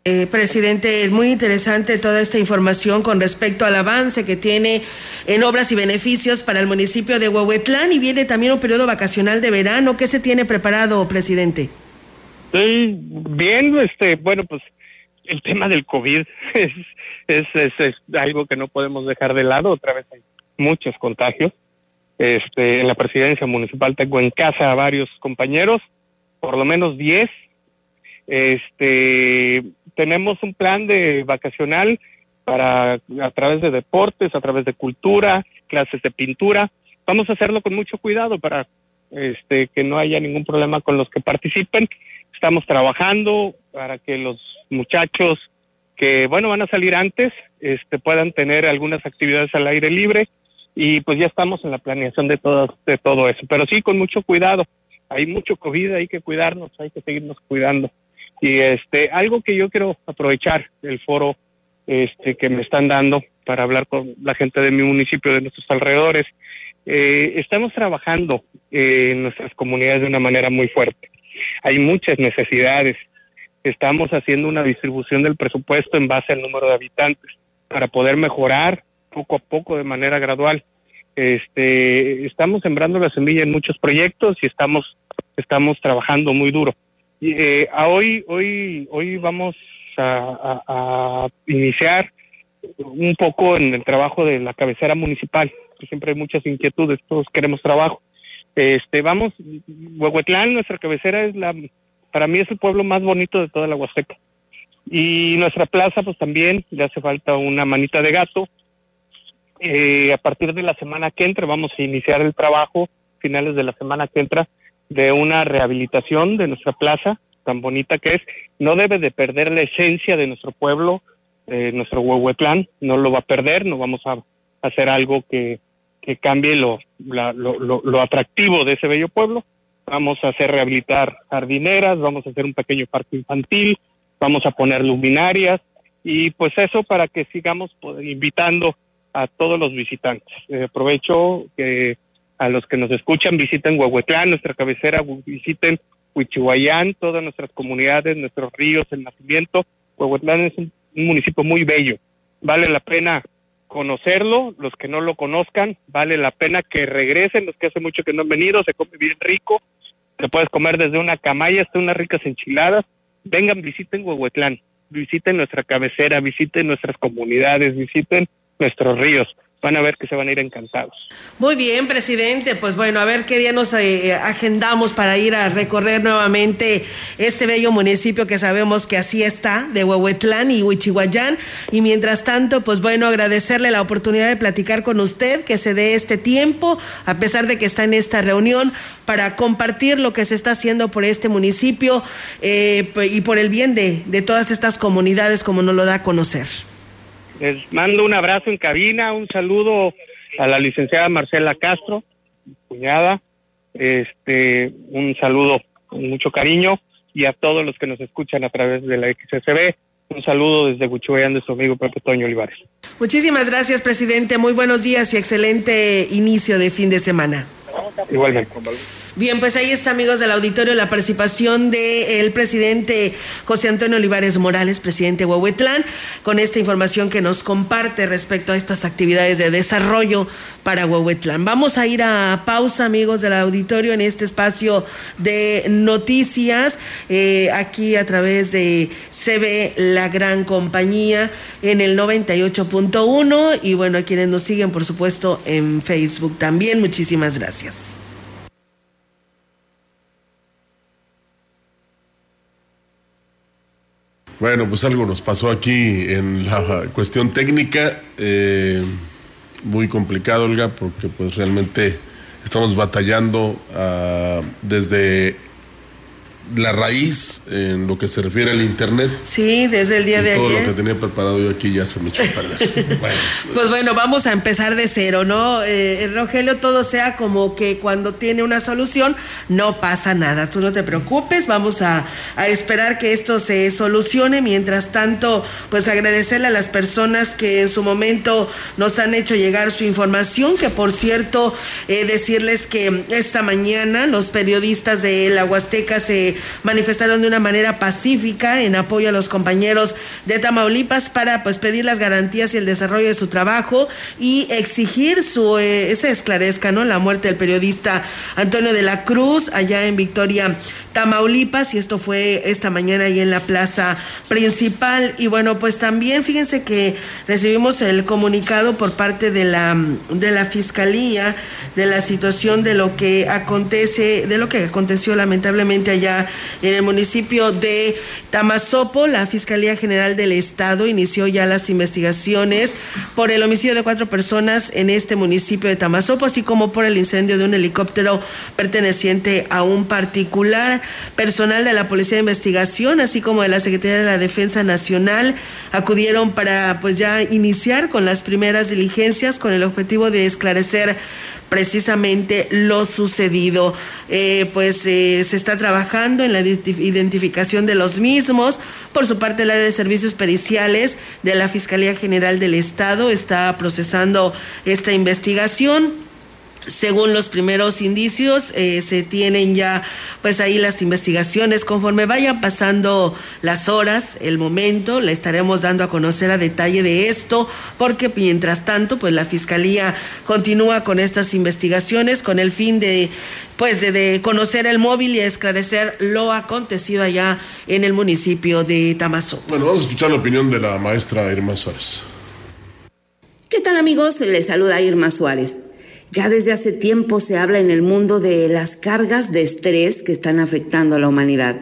Eh, presidente, es muy interesante toda esta información con respecto al avance que tiene en obras y beneficios para el municipio de Huehuetlán y viene también un periodo vacacional de verano. ¿Qué se tiene preparado, presidente? Sí, bien, este, bueno, pues el tema del COVID es, es, es, es algo que no podemos dejar de lado. Otra vez hay muchos contagios. Este, en la presidencia municipal tengo en casa a varios compañeros, por lo menos 10. Este, tenemos un plan de vacacional para a través de deportes, a través de cultura, clases de pintura. Vamos a hacerlo con mucho cuidado para este que no haya ningún problema con los que participen. Estamos trabajando para que los muchachos que bueno van a salir antes este puedan tener algunas actividades al aire libre y pues ya estamos en la planeación de todo, de todo eso, pero sí con mucho cuidado. Hay mucho COVID, hay que cuidarnos, hay que seguirnos cuidando. Y este, algo que yo quiero aprovechar del foro este, que me están dando para hablar con la gente de mi municipio, de nuestros alrededores. Eh, estamos trabajando eh, en nuestras comunidades de una manera muy fuerte. Hay muchas necesidades. Estamos haciendo una distribución del presupuesto en base al número de habitantes para poder mejorar poco a poco de manera gradual. Este, estamos sembrando la semilla en muchos proyectos y estamos estamos trabajando muy duro. Y, eh, a hoy hoy hoy vamos a, iniciar un poco en el trabajo de la cabecera municipal, siempre hay muchas inquietudes, todos queremos trabajo. Este, vamos, Huehuetlán, nuestra cabecera es la, para mí es el pueblo más bonito de toda la Huasteca. Y nuestra plaza, pues también le hace falta una manita de gato. Eh, a partir de la semana que entra vamos a iniciar el trabajo, finales de la semana que entra, de una rehabilitación de nuestra plaza, tan bonita que es. No debe de perder la esencia de nuestro pueblo, eh, nuestro Huehuetlán, no lo va a perder, no vamos a hacer algo que, que cambie lo, lo, lo, lo, atractivo de ese bello pueblo. Vamos a hacer rehabilitar jardineras, vamos a hacer un pequeño parque infantil, vamos a poner luminarias y pues eso para que sigamos pues, invitando a todos los visitantes. Eh, aprovecho que a los que nos escuchan visiten Huehuetlán, nuestra cabecera, visiten Huichihuayán, todas nuestras comunidades, nuestros ríos, el nacimiento. Huehuetlán es un municipio muy bello. Vale la pena conocerlo, los que no lo conozcan, vale la pena que regresen, los que hace mucho que no han venido, se come bien rico, te puedes comer desde una camaya hasta unas ricas enchiladas, vengan, visiten Huehuetlán, visiten nuestra cabecera, visiten nuestras comunidades, visiten nuestros ríos van a ver que se van a ir encantados. Muy bien, presidente. Pues bueno, a ver qué día nos eh, agendamos para ir a recorrer nuevamente este bello municipio que sabemos que así está, de Huehuetlán y Huichihuayán. Y mientras tanto, pues bueno, agradecerle la oportunidad de platicar con usted, que se dé este tiempo, a pesar de que está en esta reunión, para compartir lo que se está haciendo por este municipio eh, y por el bien de, de todas estas comunidades, como nos lo da a conocer. Les mando un abrazo en cabina, un saludo a la licenciada Marcela Castro, cuñada, este, un saludo con mucho cariño y a todos los que nos escuchan a través de la XSB. Un saludo desde Guchuayán de su amigo Pepe Toño Olivares. Muchísimas gracias, presidente. Muy buenos días y excelente inicio de fin de semana. Igualmente. Bien, pues ahí está, amigos del auditorio, la participación del presidente José Antonio Olivares Morales, presidente de Huehuetlán, con esta información que nos comparte respecto a estas actividades de desarrollo para Huehuetlán. Vamos a ir a pausa, amigos del auditorio, en este espacio de noticias, eh, aquí a través de CB La Gran Compañía en el 98.1 y bueno, a quienes nos siguen, por supuesto, en Facebook también. Muchísimas gracias. Bueno, pues algo nos pasó aquí en la cuestión técnica, eh, muy complicado, Olga, porque pues realmente estamos batallando uh, desde la raíz en lo que se refiere al internet. Sí, desde el día de todo ayer. Todo lo que tenía preparado yo aquí ya se me echó a perder. bueno. Pues bueno, vamos a empezar de cero, ¿no? Eh, Rogelio, todo sea como que cuando tiene una solución no pasa nada. Tú no te preocupes, vamos a, a esperar que esto se solucione. Mientras tanto, pues agradecerle a las personas que en su momento nos han hecho llegar su información, que por cierto, eh, decirles que esta mañana los periodistas de la Huasteca se manifestaron de una manera pacífica en apoyo a los compañeros de Tamaulipas para pues pedir las garantías y el desarrollo de su trabajo y exigir su eh, se esclarezca no la muerte del periodista Antonio de la Cruz allá en Victoria Tamaulipas y esto fue esta mañana ahí en la plaza principal. Y bueno pues también fíjense que recibimos el comunicado por parte de la de la fiscalía de la situación de lo que acontece de lo que aconteció lamentablemente allá en el municipio de Tamazopo. La fiscalía general del estado inició ya las investigaciones por el homicidio de cuatro personas en este municipio de Tamazopo así como por el incendio de un helicóptero perteneciente a un particular personal de la Policía de Investigación, así como de la Secretaría de la Defensa Nacional, acudieron para pues ya iniciar con las primeras diligencias con el objetivo de esclarecer precisamente lo sucedido. Eh, pues eh, se está trabajando en la identificación de los mismos. Por su parte, el área de servicios periciales de la Fiscalía General del Estado está procesando esta investigación según los primeros indicios, eh, se tienen ya pues ahí las investigaciones. Conforme vayan pasando las horas, el momento, le estaremos dando a conocer a detalle de esto, porque mientras tanto, pues la Fiscalía continúa con estas investigaciones con el fin de pues de, conocer el móvil y esclarecer lo acontecido allá en el municipio de Tamazo. Bueno, vamos a escuchar la opinión de la maestra Irma Suárez. ¿Qué tal amigos? Les saluda Irma Suárez. Ya desde hace tiempo se habla en el mundo de las cargas de estrés que están afectando a la humanidad.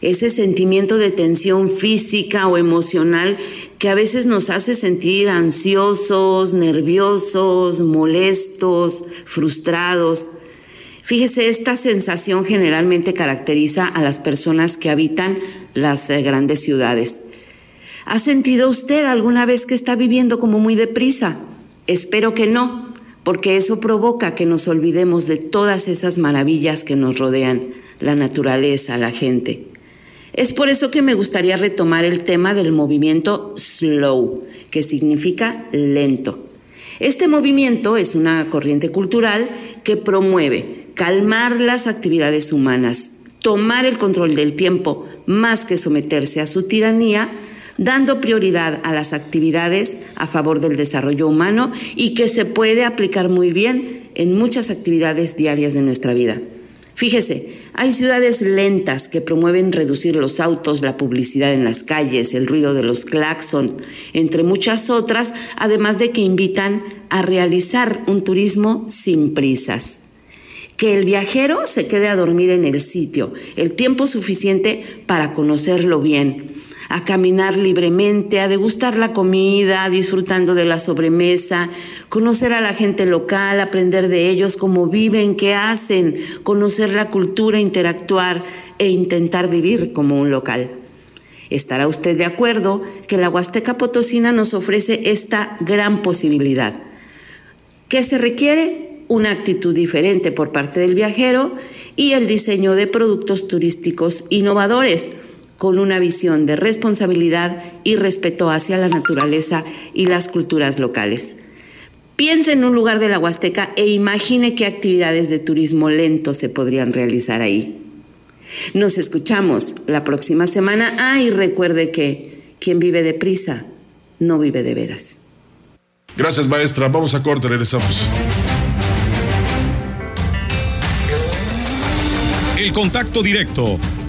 Ese sentimiento de tensión física o emocional que a veces nos hace sentir ansiosos, nerviosos, molestos, frustrados. Fíjese, esta sensación generalmente caracteriza a las personas que habitan las eh, grandes ciudades. ¿Ha sentido usted alguna vez que está viviendo como muy deprisa? Espero que no porque eso provoca que nos olvidemos de todas esas maravillas que nos rodean, la naturaleza, la gente. Es por eso que me gustaría retomar el tema del movimiento slow, que significa lento. Este movimiento es una corriente cultural que promueve calmar las actividades humanas, tomar el control del tiempo más que someterse a su tiranía, dando prioridad a las actividades a favor del desarrollo humano y que se puede aplicar muy bien en muchas actividades diarias de nuestra vida. Fíjese, hay ciudades lentas que promueven reducir los autos, la publicidad en las calles, el ruido de los claxon, entre muchas otras, además de que invitan a realizar un turismo sin prisas. Que el viajero se quede a dormir en el sitio, el tiempo suficiente para conocerlo bien, a caminar libremente, a degustar la comida, disfrutando de la sobremesa, conocer a la gente local, aprender de ellos cómo viven, qué hacen, conocer la cultura, interactuar e intentar vivir como un local. ¿Estará usted de acuerdo que la Huasteca Potosina nos ofrece esta gran posibilidad? ¿Qué se requiere? Una actitud diferente por parte del viajero y el diseño de productos turísticos innovadores con una visión de responsabilidad y respeto hacia la naturaleza y las culturas locales. Piense en un lugar de la Huasteca e imagine qué actividades de turismo lento se podrían realizar ahí. Nos escuchamos la próxima semana. Ah, y recuerde que quien vive deprisa no vive de veras. Gracias, maestra. Vamos a corte, regresamos. El contacto directo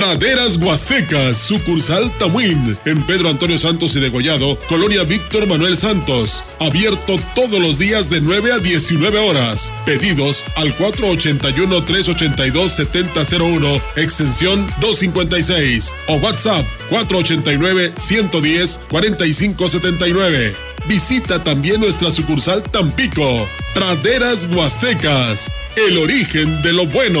Praderas Huastecas, sucursal Tamuín, en Pedro Antonio Santos y Degollado, Colonia Víctor Manuel Santos. Abierto todos los días de 9 a 19 horas. Pedidos al 481-382-7001, extensión 256 o WhatsApp 489-110-4579. Visita también nuestra sucursal Tampico. Praderas Huastecas, el origen de lo bueno.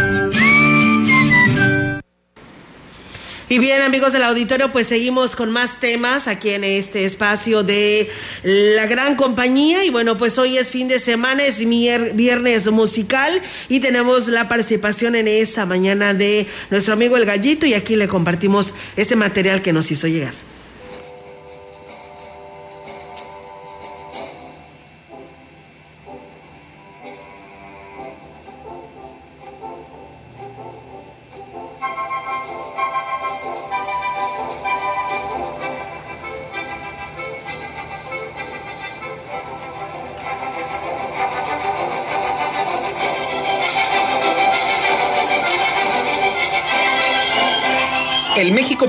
Y bien, amigos del auditorio, pues seguimos con más temas aquí en este espacio de la gran compañía. Y bueno, pues hoy es fin de semana, es viernes musical y tenemos la participación en esta mañana de nuestro amigo El Gallito y aquí le compartimos este material que nos hizo llegar.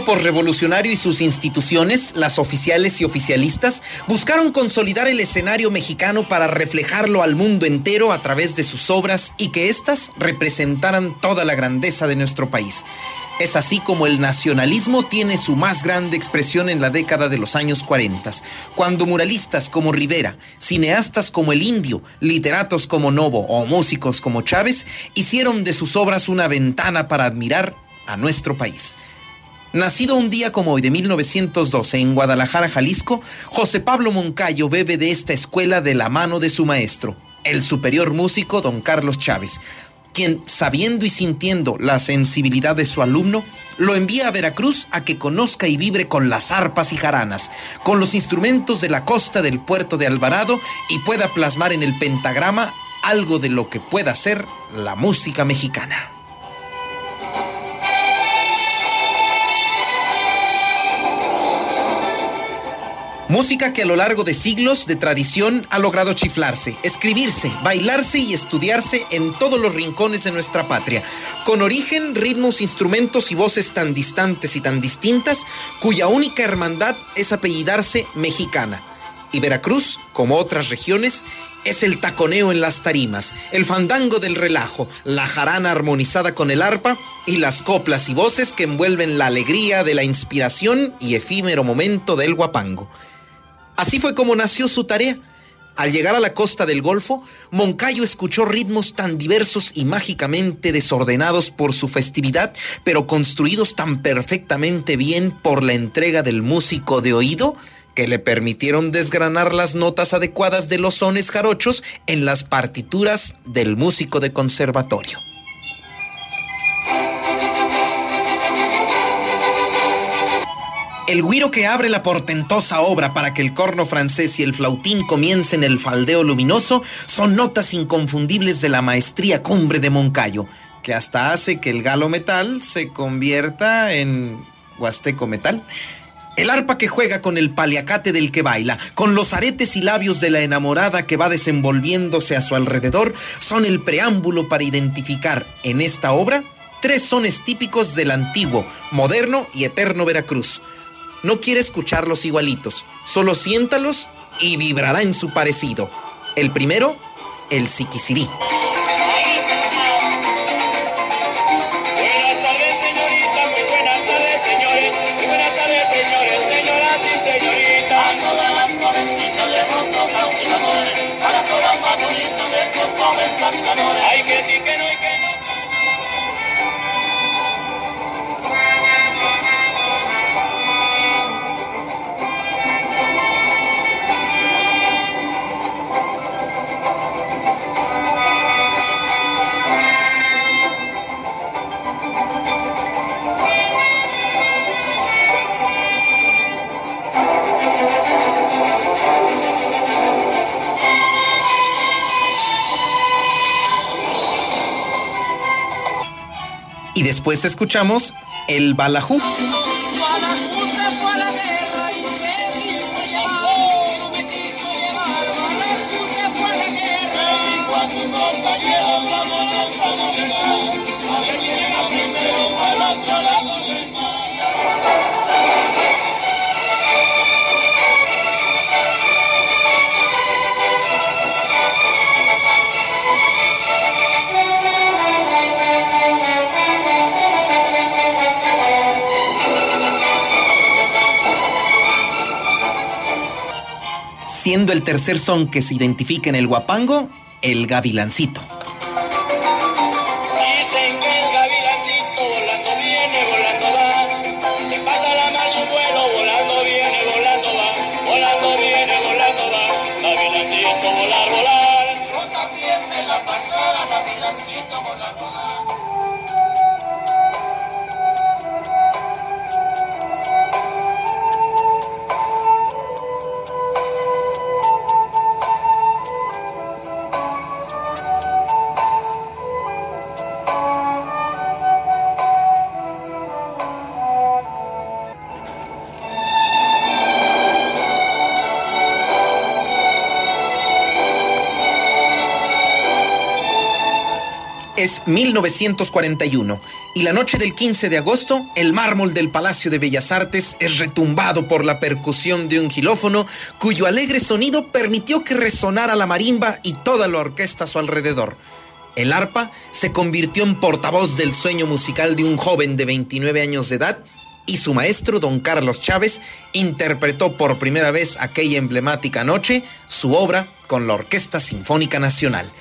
Por revolucionario y sus instituciones, las oficiales y oficialistas, buscaron consolidar el escenario mexicano para reflejarlo al mundo entero a través de sus obras y que éstas representaran toda la grandeza de nuestro país. Es así como el nacionalismo tiene su más grande expresión en la década de los años 40, cuando muralistas como Rivera, cineastas como El Indio, literatos como Novo o músicos como Chávez hicieron de sus obras una ventana para admirar a nuestro país. Nacido un día como hoy de 1912 en Guadalajara, Jalisco, José Pablo Moncayo bebe de esta escuela de la mano de su maestro, el superior músico don Carlos Chávez, quien, sabiendo y sintiendo la sensibilidad de su alumno, lo envía a Veracruz a que conozca y vibre con las arpas y jaranas, con los instrumentos de la costa del puerto de Alvarado y pueda plasmar en el pentagrama algo de lo que pueda ser la música mexicana. Música que a lo largo de siglos de tradición ha logrado chiflarse, escribirse, bailarse y estudiarse en todos los rincones de nuestra patria, con origen, ritmos, instrumentos y voces tan distantes y tan distintas, cuya única hermandad es apellidarse mexicana. Y Veracruz, como otras regiones, es el taconeo en las tarimas, el fandango del relajo, la jarana armonizada con el arpa y las coplas y voces que envuelven la alegría de la inspiración y efímero momento del guapango. Así fue como nació su tarea. Al llegar a la costa del Golfo, Moncayo escuchó ritmos tan diversos y mágicamente desordenados por su festividad, pero construidos tan perfectamente bien por la entrega del músico de oído, que le permitieron desgranar las notas adecuadas de los sones jarochos en las partituras del músico de conservatorio. El guiro que abre la portentosa obra para que el corno francés y el flautín comiencen el faldeo luminoso son notas inconfundibles de la maestría cumbre de Moncayo, que hasta hace que el galo metal se convierta en huasteco metal. El arpa que juega con el paliacate del que baila, con los aretes y labios de la enamorada que va desenvolviéndose a su alrededor, son el preámbulo para identificar en esta obra tres sones típicos del antiguo, moderno y eterno Veracruz no quiere escucharlos igualitos, solo siéntalos y vibrará en su parecido. El primero, el siquisirí. Y después escuchamos el Balajú. Siendo el tercer son que se identifica en el guapango el gavilancito. 1941 y la noche del 15 de agosto el mármol del Palacio de Bellas Artes es retumbado por la percusión de un gilófono cuyo alegre sonido permitió que resonara la marimba y toda la orquesta a su alrededor. El arpa se convirtió en portavoz del sueño musical de un joven de 29 años de edad y su maestro, don Carlos Chávez, interpretó por primera vez aquella emblemática noche su obra con la Orquesta Sinfónica Nacional.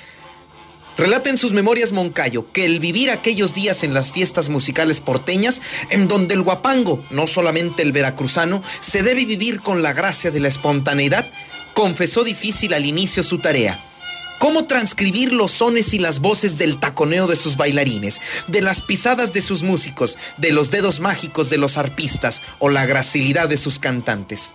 Relata en sus memorias Moncayo que el vivir aquellos días en las fiestas musicales porteñas, en donde el guapango, no solamente el veracruzano, se debe vivir con la gracia de la espontaneidad, confesó difícil al inicio su tarea. Cómo transcribir los sones y las voces del taconeo de sus bailarines, de las pisadas de sus músicos, de los dedos mágicos de los arpistas o la gracilidad de sus cantantes.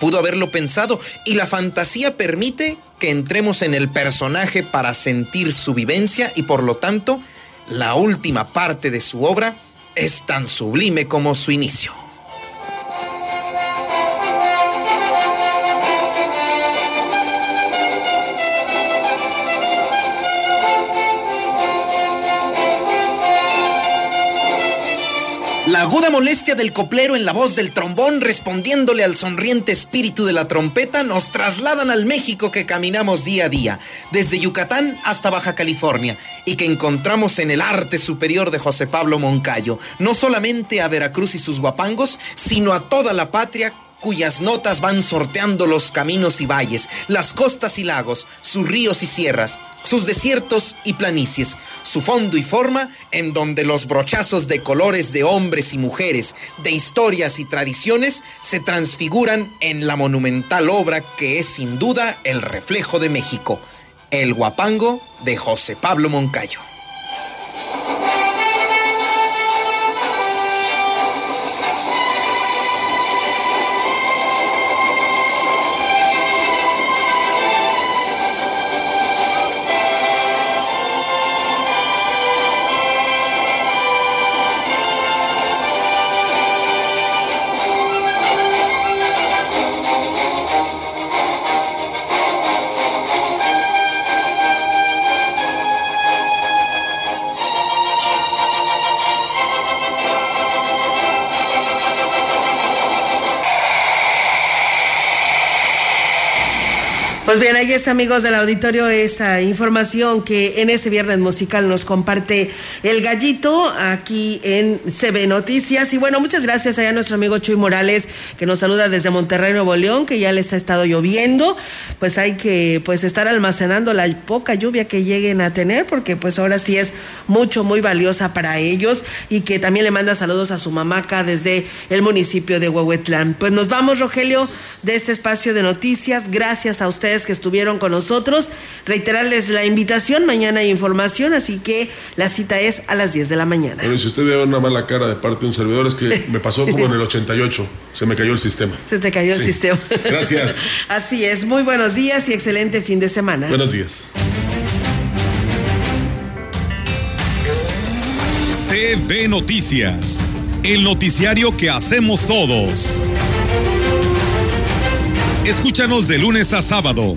Pudo haberlo pensado y la fantasía permite que entremos en el personaje para sentir su vivencia y por lo tanto la última parte de su obra es tan sublime como su inicio. La aguda molestia del coplero en la voz del trombón respondiéndole al sonriente espíritu de la trompeta nos trasladan al México que caminamos día a día, desde Yucatán hasta Baja California, y que encontramos en el arte superior de José Pablo Moncayo, no solamente a Veracruz y sus guapangos, sino a toda la patria cuyas notas van sorteando los caminos y valles, las costas y lagos, sus ríos y sierras, sus desiertos y planicies, su fondo y forma en donde los brochazos de colores de hombres y mujeres, de historias y tradiciones se transfiguran en la monumental obra que es sin duda el reflejo de México, El Guapango de José Pablo Moncayo. Pues bien, está, amigos del auditorio, esa información que en este viernes musical nos comparte el gallito aquí en CB Noticias. Y bueno, muchas gracias allá a nuestro amigo Chuy Morales, que nos saluda desde Monterrey, Nuevo León, que ya les ha estado lloviendo. Pues hay que pues estar almacenando la poca lluvia que lleguen a tener, porque pues ahora sí es mucho, muy valiosa para ellos. Y que también le manda saludos a su mamaca desde el municipio de Huehuetlán. Pues nos vamos, Rogelio, de este espacio de noticias. Gracias a ustedes que estuvieron con nosotros. Reiterarles la invitación, mañana hay información, así que la cita es a las 10 de la mañana. Bueno, y si usted ve una mala cara de parte de un servidor, es que me pasó como en el 88, se me cayó el sistema. Se te cayó el sistema. Gracias. Así es, muy buenos días y excelente fin de semana. Buenos días. CB Noticias, el noticiario que hacemos todos. Escúchanos de lunes a sábado.